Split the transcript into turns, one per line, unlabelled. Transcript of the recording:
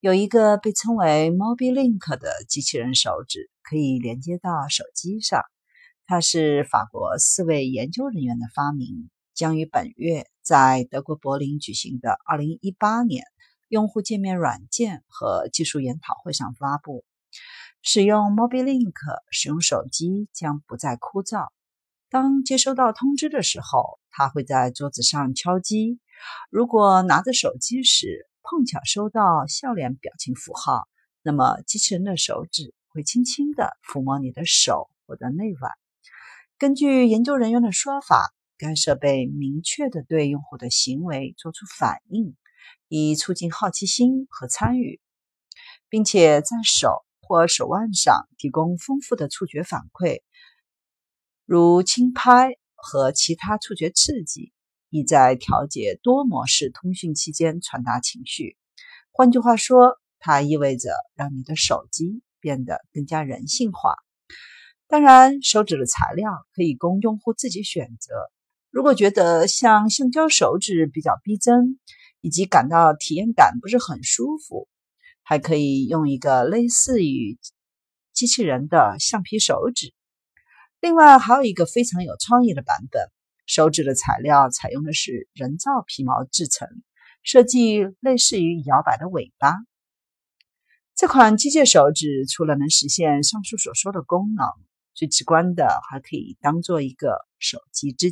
有一个被称为 MobiLink 的机器人手指，可以连接到手机上。它是法国四位研究人员的发明，将于本月在德国柏林举行的2018年用户界面软件和技术研讨会上发布。使用 MobiLink 使用手机将不再枯燥。当接收到通知的时候，它会在桌子上敲击。如果拿着手机时，碰巧收到笑脸表情符号，那么机器人的手指会轻轻地抚摸你的手或者内腕。根据研究人员的说法，该设备明确地对用户的行为做出反应，以促进好奇心和参与，并且在手或手腕上提供丰富的触觉反馈，如轻拍和其他触觉刺激。意在调节多模式通讯期间传达情绪。换句话说，它意味着让你的手机变得更加人性化。当然，手指的材料可以供用户自己选择。如果觉得像橡胶手指比较逼真，以及感到体验感不是很舒服，还可以用一个类似于机器人的橡皮手指。另外，还有一个非常有创意的版本。手指的材料采用的是人造皮毛制成，设计类似于摇摆的尾巴。这款机械手指除了能实现上述所说的功能，最直观的还可以当做一个手机支